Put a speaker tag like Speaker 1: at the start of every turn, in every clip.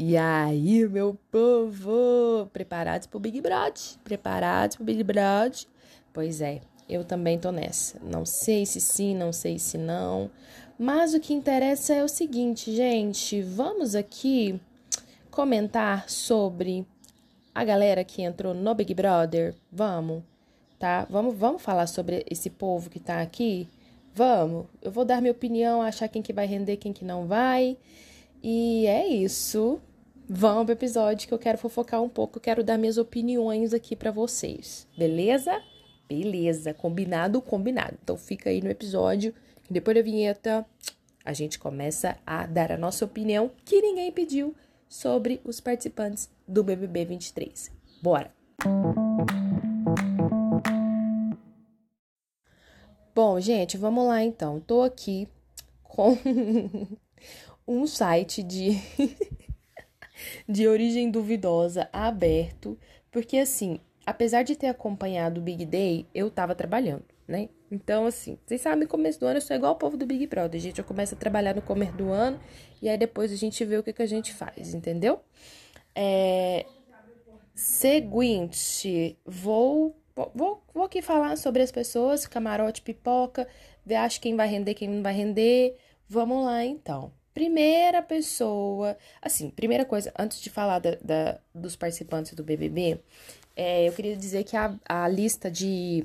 Speaker 1: E aí, meu povo? Preparados pro Big Brother? Preparados pro Big Brother? Pois é, eu também tô nessa. Não sei se sim, não sei se não. Mas o que interessa é o seguinte, gente. Vamos aqui comentar sobre a galera que entrou no Big Brother. Vamos, tá? Vamos, vamos falar sobre esse povo que tá aqui? Vamos. Eu vou dar minha opinião, achar quem que vai render, quem que não vai. E é isso. Vamos pro episódio que eu quero fofocar um pouco, eu quero dar minhas opiniões aqui para vocês. Beleza? Beleza, combinado, combinado. Então fica aí no episódio, depois da vinheta a gente começa a dar a nossa opinião que ninguém pediu sobre os participantes do BBB 23. Bora. Bom, gente, vamos lá então. Tô aqui com um site de de origem duvidosa aberto, porque assim, apesar de ter acompanhado o Big Day, eu tava trabalhando, né? Então, assim, vocês sabem, no começo do ano eu sou igual o povo do Big Brother, gente. Eu começo a trabalhar no começo do ano e aí depois a gente vê o que, que a gente faz, entendeu? É... Seguinte, vou, vou, vou aqui falar sobre as pessoas, camarote, pipoca, acho quem vai render, quem não vai render. Vamos lá, então. Primeira pessoa, assim, primeira coisa, antes de falar da, da dos participantes do BBB, é, eu queria dizer que a, a lista de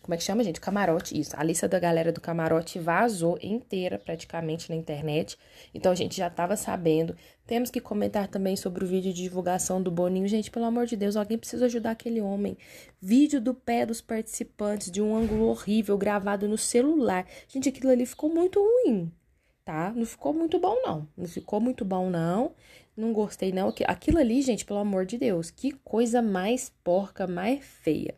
Speaker 1: como é que chama, gente? Camarote, isso. A lista da galera do camarote vazou inteira, praticamente, na internet. Então, a gente já tava sabendo. Temos que comentar também sobre o vídeo de divulgação do Boninho. Gente, pelo amor de Deus, alguém precisa ajudar aquele homem. Vídeo do pé dos participantes, de um ângulo horrível, gravado no celular. Gente, aquilo ali ficou muito ruim, tá? Não ficou muito bom, não. Não ficou muito bom, não. Não gostei, não. Aquilo ali, gente, pelo amor de Deus, que coisa mais porca, mais feia.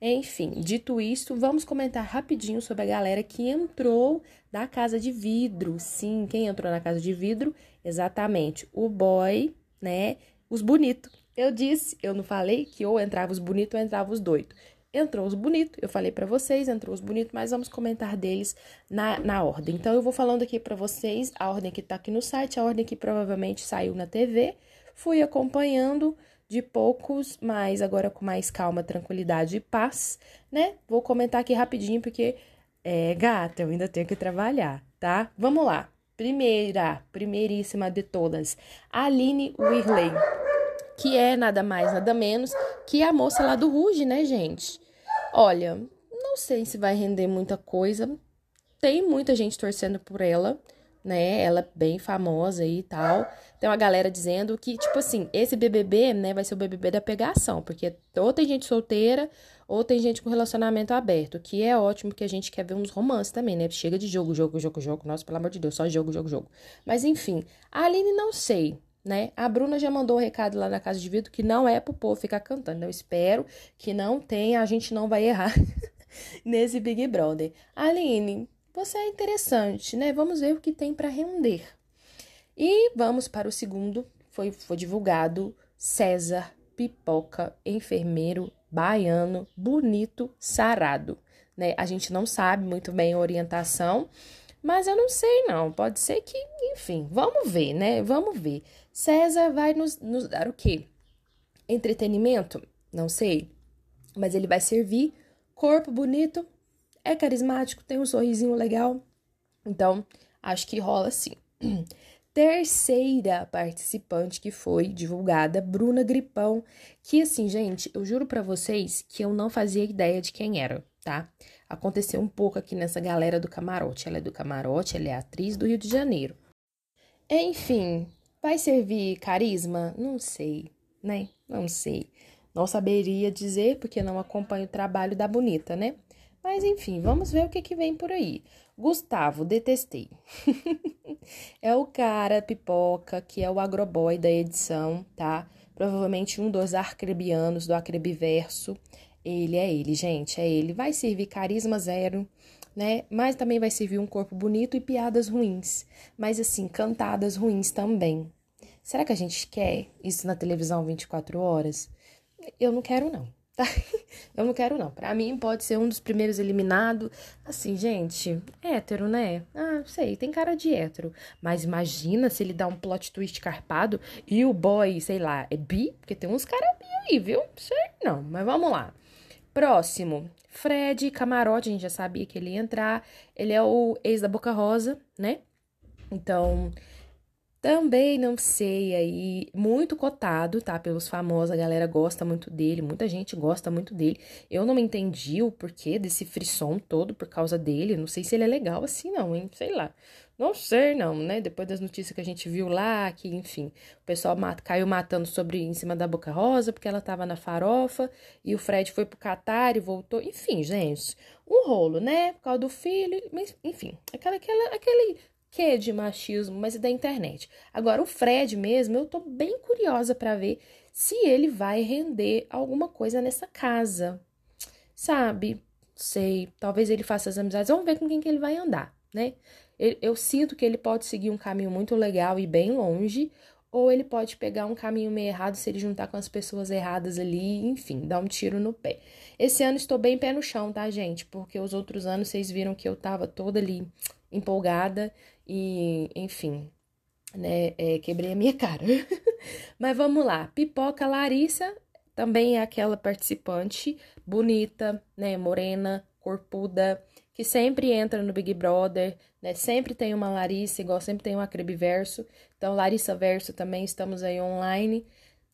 Speaker 1: Enfim, dito isso, vamos comentar rapidinho sobre a galera que entrou da casa de vidro. Sim, quem entrou na casa de vidro? Exatamente, o boy, né? Os bonitos. Eu disse, eu não falei que ou entrava os bonitos ou entrava os doidos. Entrou os bonitos, eu falei para vocês, entrou os bonitos, mas vamos comentar deles na, na ordem. Então, eu vou falando aqui para vocês a ordem que tá aqui no site, a ordem que provavelmente saiu na TV. Fui acompanhando de poucos, mas agora com mais calma, tranquilidade e paz, né? Vou comentar aqui rapidinho porque é, gata, eu ainda tenho que trabalhar, tá? Vamos lá. Primeira, primeiríssima de todas, Aline Whirley, que é nada mais, nada menos que a moça lá do Ruge, né, gente? Olha, não sei se vai render muita coisa. Tem muita gente torcendo por ela né? Ela é bem famosa e tal. Tem uma galera dizendo que, tipo assim, esse BBB, né, vai ser o BBB da pegação, porque ou tem gente solteira ou tem gente com relacionamento aberto, que é ótimo, porque a gente quer ver uns romances também, né? Chega de jogo, jogo, jogo, jogo. Nossa, pelo amor de Deus, só jogo, jogo, jogo. Mas enfim, a Aline não sei, né? A Bruna já mandou o um recado lá na casa de vidro que não é pro povo ficar cantando. Eu espero que não tenha, a gente não vai errar nesse Big Brother. Aline, você é interessante, né? Vamos ver o que tem para render. E vamos para o segundo. Foi, foi divulgado César Pipoca, enfermeiro baiano, bonito, sarado. Né? A gente não sabe muito bem a orientação, mas eu não sei não. Pode ser que, enfim, vamos ver, né? Vamos ver. César vai nos, nos dar o quê? Entretenimento? Não sei. Mas ele vai servir corpo bonito, é carismático, tem um sorrisinho legal. Então, acho que rola sim. Terceira participante que foi divulgada, Bruna Gripão, que assim, gente, eu juro para vocês que eu não fazia ideia de quem era, tá? Aconteceu um pouco aqui nessa galera do camarote. Ela é do camarote, ela é atriz do Rio de Janeiro. Enfim, vai servir carisma? Não sei, né? Não sei. Não saberia dizer porque não acompanho o trabalho da bonita, né? Mas enfim, vamos ver o que, que vem por aí. Gustavo, detestei. é o cara pipoca, que é o agroboy da edição, tá? Provavelmente um dos arcrebianos do Acrebiverso. Ele é ele, gente, é ele. Vai servir carisma zero, né? Mas também vai servir um corpo bonito e piadas ruins. Mas assim, cantadas ruins também. Será que a gente quer isso na televisão 24 horas? Eu não quero, não. tá? Eu não quero, não. Pra mim, pode ser um dos primeiros eliminados. Assim, gente, hétero, né? Ah, sei, tem cara de hétero. Mas imagina se ele dá um plot twist carpado e o boy, sei lá, é bi? Porque tem uns caras bi aí, viu? Sei não, mas vamos lá. Próximo, Fred Camarote, a gente já sabia que ele ia entrar. Ele é o ex da Boca Rosa, né? Então, também não sei aí, muito cotado, tá? Pelos famosos, a galera gosta muito dele, muita gente gosta muito dele. Eu não entendi o porquê desse frisson todo por causa dele. Não sei se ele é legal assim, não, hein? Sei lá. Não sei, não, né? Depois das notícias que a gente viu lá, que, enfim, o pessoal caiu matando sobre em cima da Boca Rosa, porque ela tava na farofa, e o Fred foi pro Catar e voltou. Enfim, gente, um rolo, né? Por causa do filho, mas, enfim, aquela, aquela, aquele que de machismo, mas é da internet. Agora, o Fred mesmo, eu tô bem curiosa para ver se ele vai render alguma coisa nessa casa. Sabe? Sei, talvez ele faça as amizades. Vamos ver com quem que ele vai andar, né? Eu, eu sinto que ele pode seguir um caminho muito legal e bem longe, ou ele pode pegar um caminho meio errado se ele juntar com as pessoas erradas ali, enfim, dar um tiro no pé. Esse ano estou bem pé no chão, tá, gente? Porque os outros anos vocês viram que eu tava toda ali empolgada e, enfim, né, é, quebrei a minha cara. Mas vamos lá. Pipoca Larissa também é aquela participante bonita, né, morena, corpuda, que sempre entra no Big Brother, né? Sempre tem uma Larissa, igual sempre tem uma Acrebi Verso. Então, Larissa Verso também estamos aí online.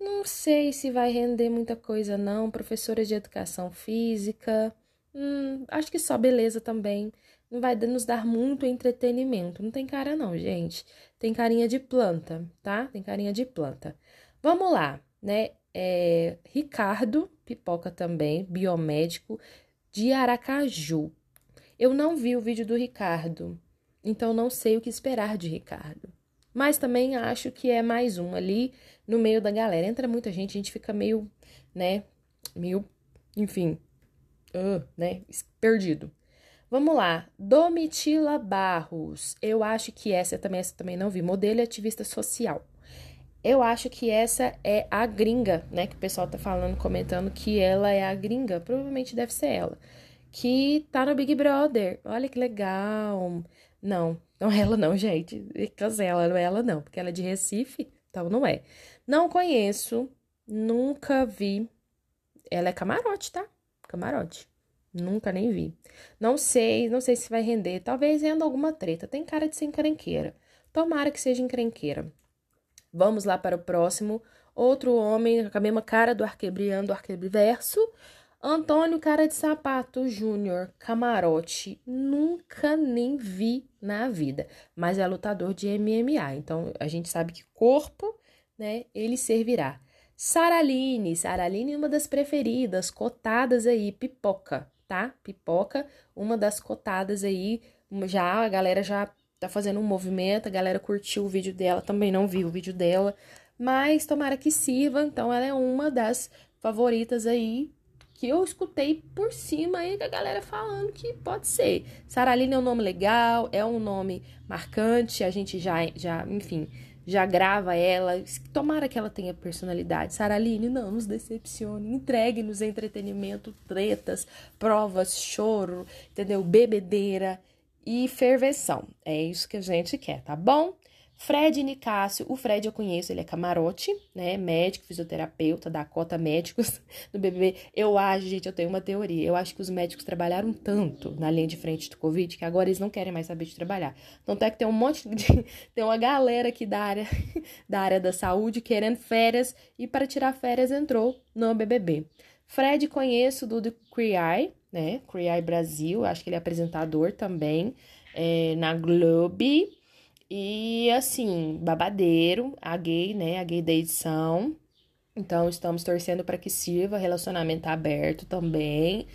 Speaker 1: Não sei se vai render muita coisa, não. Professora de educação física. Hum, acho que só beleza também não vai nos dar muito entretenimento. Não tem cara, não, gente. Tem carinha de planta, tá? Tem carinha de planta. Vamos lá, né? É, Ricardo, pipoca também, biomédico, de Aracaju. Eu não vi o vídeo do Ricardo, então não sei o que esperar de Ricardo. Mas também acho que é mais um ali no meio da galera. Entra muita gente, a gente fica meio, né? Meio, enfim, uh, né? Perdido. Vamos lá, Domitila Barros. Eu acho que essa também, essa também não vi. Modelo e ativista social. Eu acho que essa é a gringa, né? Que o pessoal tá falando, comentando que ela é a gringa. Provavelmente deve ser ela. Que tá no Big Brother. Olha que legal. Não, não é ela não, gente. Cancela, não é ela não. Porque ela é de Recife, então não é. Não conheço, nunca vi. Ela é camarote, tá? Camarote. Nunca nem vi. Não sei, não sei se vai render. Talvez renda alguma treta. Tem cara de ser encrenqueira. Tomara que seja encrenqueira. Vamos lá para o próximo. Outro homem com a mesma cara do arquebriano, do arquebriverso. Antônio Cara de Sapato Júnior, camarote. Nunca nem vi na vida. Mas é lutador de MMA. Então a gente sabe que corpo, né, ele servirá. Saraline, Saraline é uma das preferidas, cotadas aí, pipoca tá? Pipoca, uma das cotadas aí, já a galera já tá fazendo um movimento, a galera curtiu o vídeo dela, também não viu o vídeo dela, mas tomara que sirva, então ela é uma das favoritas aí que eu escutei por cima aí da galera falando que pode ser. Saraline é um nome legal, é um nome marcante, a gente já, já enfim, já grava ela. Tomara que ela tenha personalidade. Saraline, não nos decepcione. Entregue-nos entretenimento, tretas, provas, choro, entendeu? Bebedeira e ferveção. É isso que a gente quer, tá bom? Fred Nicásio, o Fred eu conheço, ele é camarote, né? Médico, fisioterapeuta, da cota médicos do BBB. Eu acho, gente, eu tenho uma teoria. Eu acho que os médicos trabalharam tanto na linha de frente do Covid que agora eles não querem mais saber de trabalhar. Então é que tem um monte de. tem uma galera aqui da área, da área da saúde querendo férias e para tirar férias entrou no BBB. Fred conheço do, do Queer né? Queer Brasil, acho que ele é apresentador também é, na Globe. E assim, babadeiro, a gay, né? A gay da edição. Então, estamos torcendo para que sirva, relacionamento aberto também.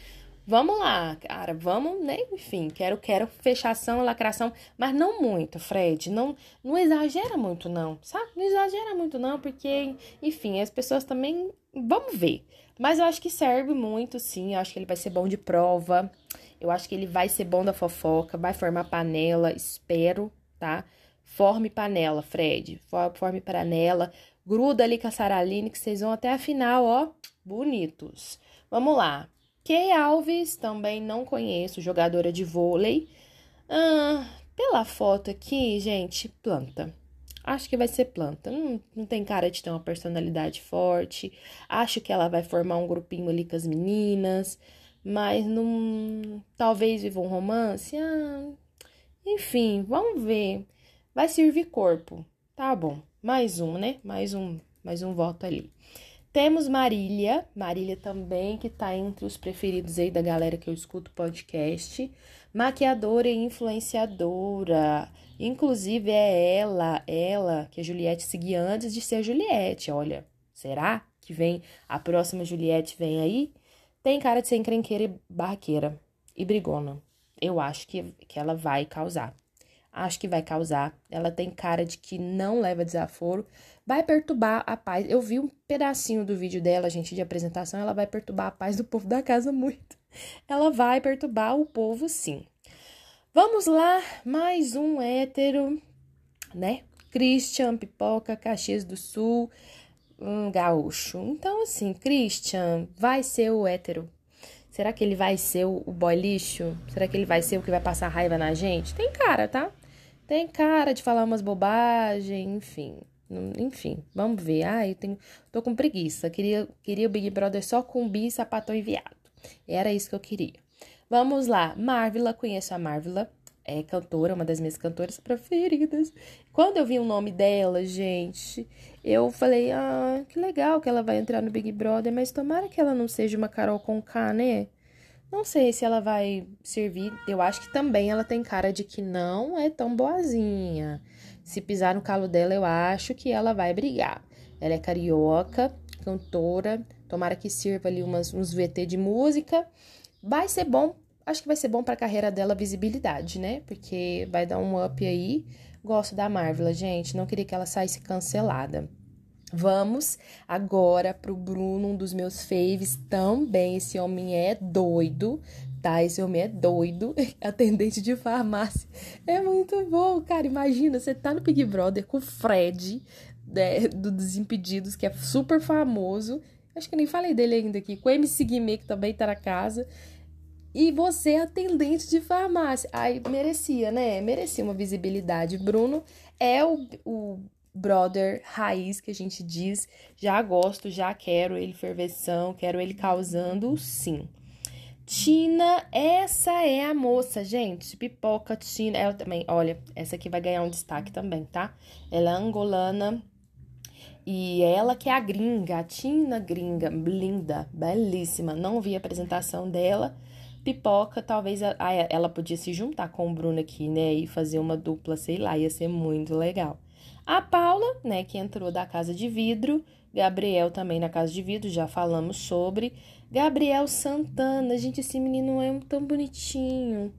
Speaker 1: Vamos lá, cara, vamos, né? Enfim, quero, quero fechação, lacração, mas não muito, Fred. Não, não exagera muito, não, sabe? Não exagera muito, não, porque, enfim, as pessoas também. Vamos ver. Mas eu acho que serve muito, sim. Eu acho que ele vai ser bom de prova. Eu acho que ele vai ser bom da fofoca, vai formar panela, espero, tá? Forme panela, Fred. Forme panela. Gruda ali com a Saraline, que vocês vão até a final, ó. Bonitos. Vamos lá. Kay Alves, também não conheço, jogadora de vôlei. Ah, pela foto aqui, gente, planta. Acho que vai ser planta. Não, não tem cara de ter uma personalidade forte. Acho que ela vai formar um grupinho ali com as meninas. Mas não. Talvez viva um romance. Ah, enfim, vamos ver. Vai servir corpo. Tá bom. Mais um, né? Mais um, mais um voto ali. Temos Marília, Marília também, que tá entre os preferidos aí da galera que eu escuto podcast. Maquiadora e influenciadora. Inclusive é ela, ela que a Juliette seguia antes de ser Juliette. Olha, será que vem a próxima Juliette vem aí? Tem cara de ser encrenqueira e barraqueira e brigona. Eu acho que, que ela vai causar acho que vai causar. Ela tem cara de que não leva desaforo, vai perturbar a paz. Eu vi um pedacinho do vídeo dela, gente, de apresentação, ela vai perturbar a paz do povo da casa muito. Ela vai perturbar o povo, sim. Vamos lá, mais um hétero, né? Christian, Pipoca, Caxias do Sul, um gaúcho. Então, assim, Christian vai ser o hétero Será que ele vai ser o, boy lixo? Será que ele vai ser o que vai passar raiva na gente? Tem cara, tá? Tem cara de falar umas bobagens, enfim. Enfim, vamos ver. Ai, tenho, tô com preguiça. Queria, queria o Big Brother só com bi, sapatão e viado. Era isso que eu queria. Vamos lá. Marvila, conheço a Marvila. É cantora, uma das minhas cantoras preferidas. Quando eu vi o nome dela, gente, eu falei: ah, que legal que ela vai entrar no Big Brother, mas tomara que ela não seja uma Carol com K, né? Não sei se ela vai servir. Eu acho que também ela tem cara de que não é tão boazinha. Se pisar no calo dela, eu acho que ela vai brigar. Ela é carioca, cantora. Tomara que sirva ali umas, uns VT de música. Vai ser bom. Acho que vai ser bom para a carreira dela visibilidade, né? Porque vai dar um up aí. Gosto da Marvel, gente. Não queria que ela saísse cancelada. Vamos agora pro Bruno, um dos meus faves também. Esse homem é doido, tá? Esse homem é doido, atendente de farmácia. É muito bom, cara. Imagina, você tá no Big Brother com o Fred, né, do Desimpedidos, que é super famoso. Acho que nem falei dele ainda aqui. Com o MC Guimê, que também tá na casa. E você é atendente de farmácia. Aí merecia, né? Merecia uma visibilidade. Bruno é o, o brother raiz que a gente diz, já gosto, já quero ele ferveção, quero ele causando, sim. Tina, essa é a moça, gente. Pipoca, Tina. Ela também, olha, essa aqui vai ganhar um destaque também, tá? Ela é angolana. E ela que é a gringa, a Tina gringa, linda, belíssima. Não vi a apresentação dela. Pipoca, talvez ela podia se juntar com o Bruno aqui, né? E fazer uma dupla, sei lá, ia ser muito legal. A Paula, né, que entrou da casa de vidro, Gabriel também na casa de vidro, já falamos sobre. Gabriel Santana, gente, esse menino é tão bonitinho.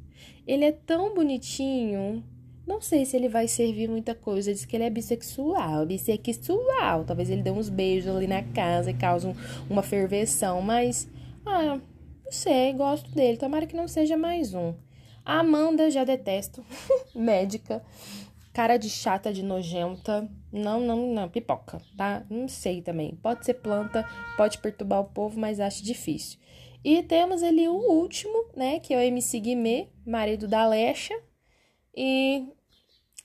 Speaker 1: Ele é tão bonitinho. Não sei se ele vai servir muita coisa. Diz que ele é bissexual, bissexual. Talvez ele dê uns beijos ali na casa e cause um, uma ferveção, mas ah, não sei, gosto dele. Tomara que não seja mais um. A Amanda já detesto, médica. Cara de chata, de nojenta. Não, não, não. Pipoca, tá? Não sei também. Pode ser planta, pode perturbar o povo, mas acho difícil. E temos ali o último, né? Que é o MC Guimê, marido da Lecha. E.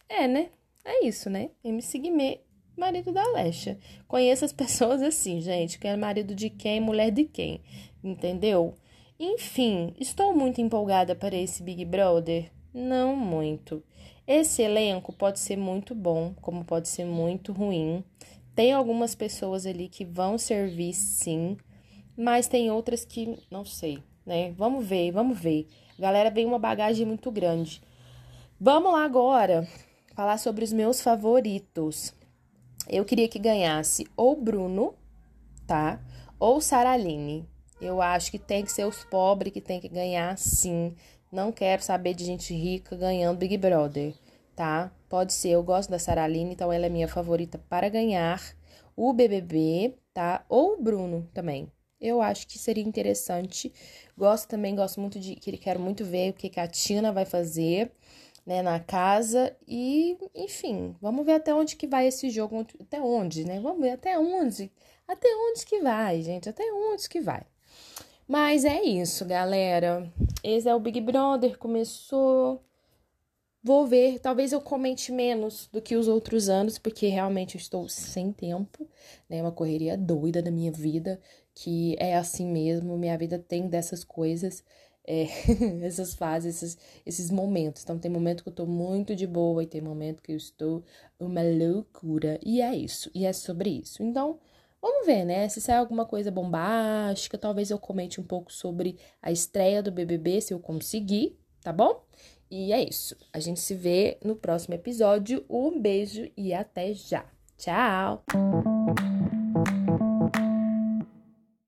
Speaker 1: É, né? É isso, né? MC Guimê, marido da Lecha. Conheço as pessoas assim, gente. Quem é marido de quem, mulher de quem. Entendeu? Enfim, estou muito empolgada para esse Big Brother. Não muito. Esse elenco pode ser muito bom, como pode ser muito ruim. Tem algumas pessoas ali que vão servir sim, mas tem outras que não sei, né? Vamos ver, vamos ver. galera vem uma bagagem muito grande. Vamos lá agora falar sobre os meus favoritos. Eu queria que ganhasse ou Bruno, tá? Ou Saraline. Eu acho que tem que ser os pobres que tem que ganhar sim. Não quero saber de gente rica ganhando Big Brother, tá? Pode ser, eu gosto da Saraline, então ela é minha favorita para ganhar o BBB, tá? Ou o Bruno também. Eu acho que seria interessante. Gosto também, gosto muito de que quero muito ver o que, que a Tina vai fazer. né, na casa e, enfim, vamos ver até onde que vai esse jogo, até onde, né? Vamos ver até onde, até onde que vai, gente, até onde que vai. Mas é isso, galera. Esse é o Big Brother, começou. Vou ver, talvez eu comente menos do que os outros anos, porque realmente eu estou sem tempo, né? Uma correria doida da minha vida, que é assim mesmo, minha vida tem dessas coisas é, essas fases, esses, esses momentos. Então, tem momento que eu tô muito de boa e tem momento que eu estou uma loucura. E é isso, e é sobre isso. Então, vamos ver, né? Se sair alguma coisa bombástica, talvez eu comente um pouco sobre a estreia do BBB, se eu conseguir, tá bom? E é isso. A gente se vê no próximo episódio. Um beijo e até já. Tchau!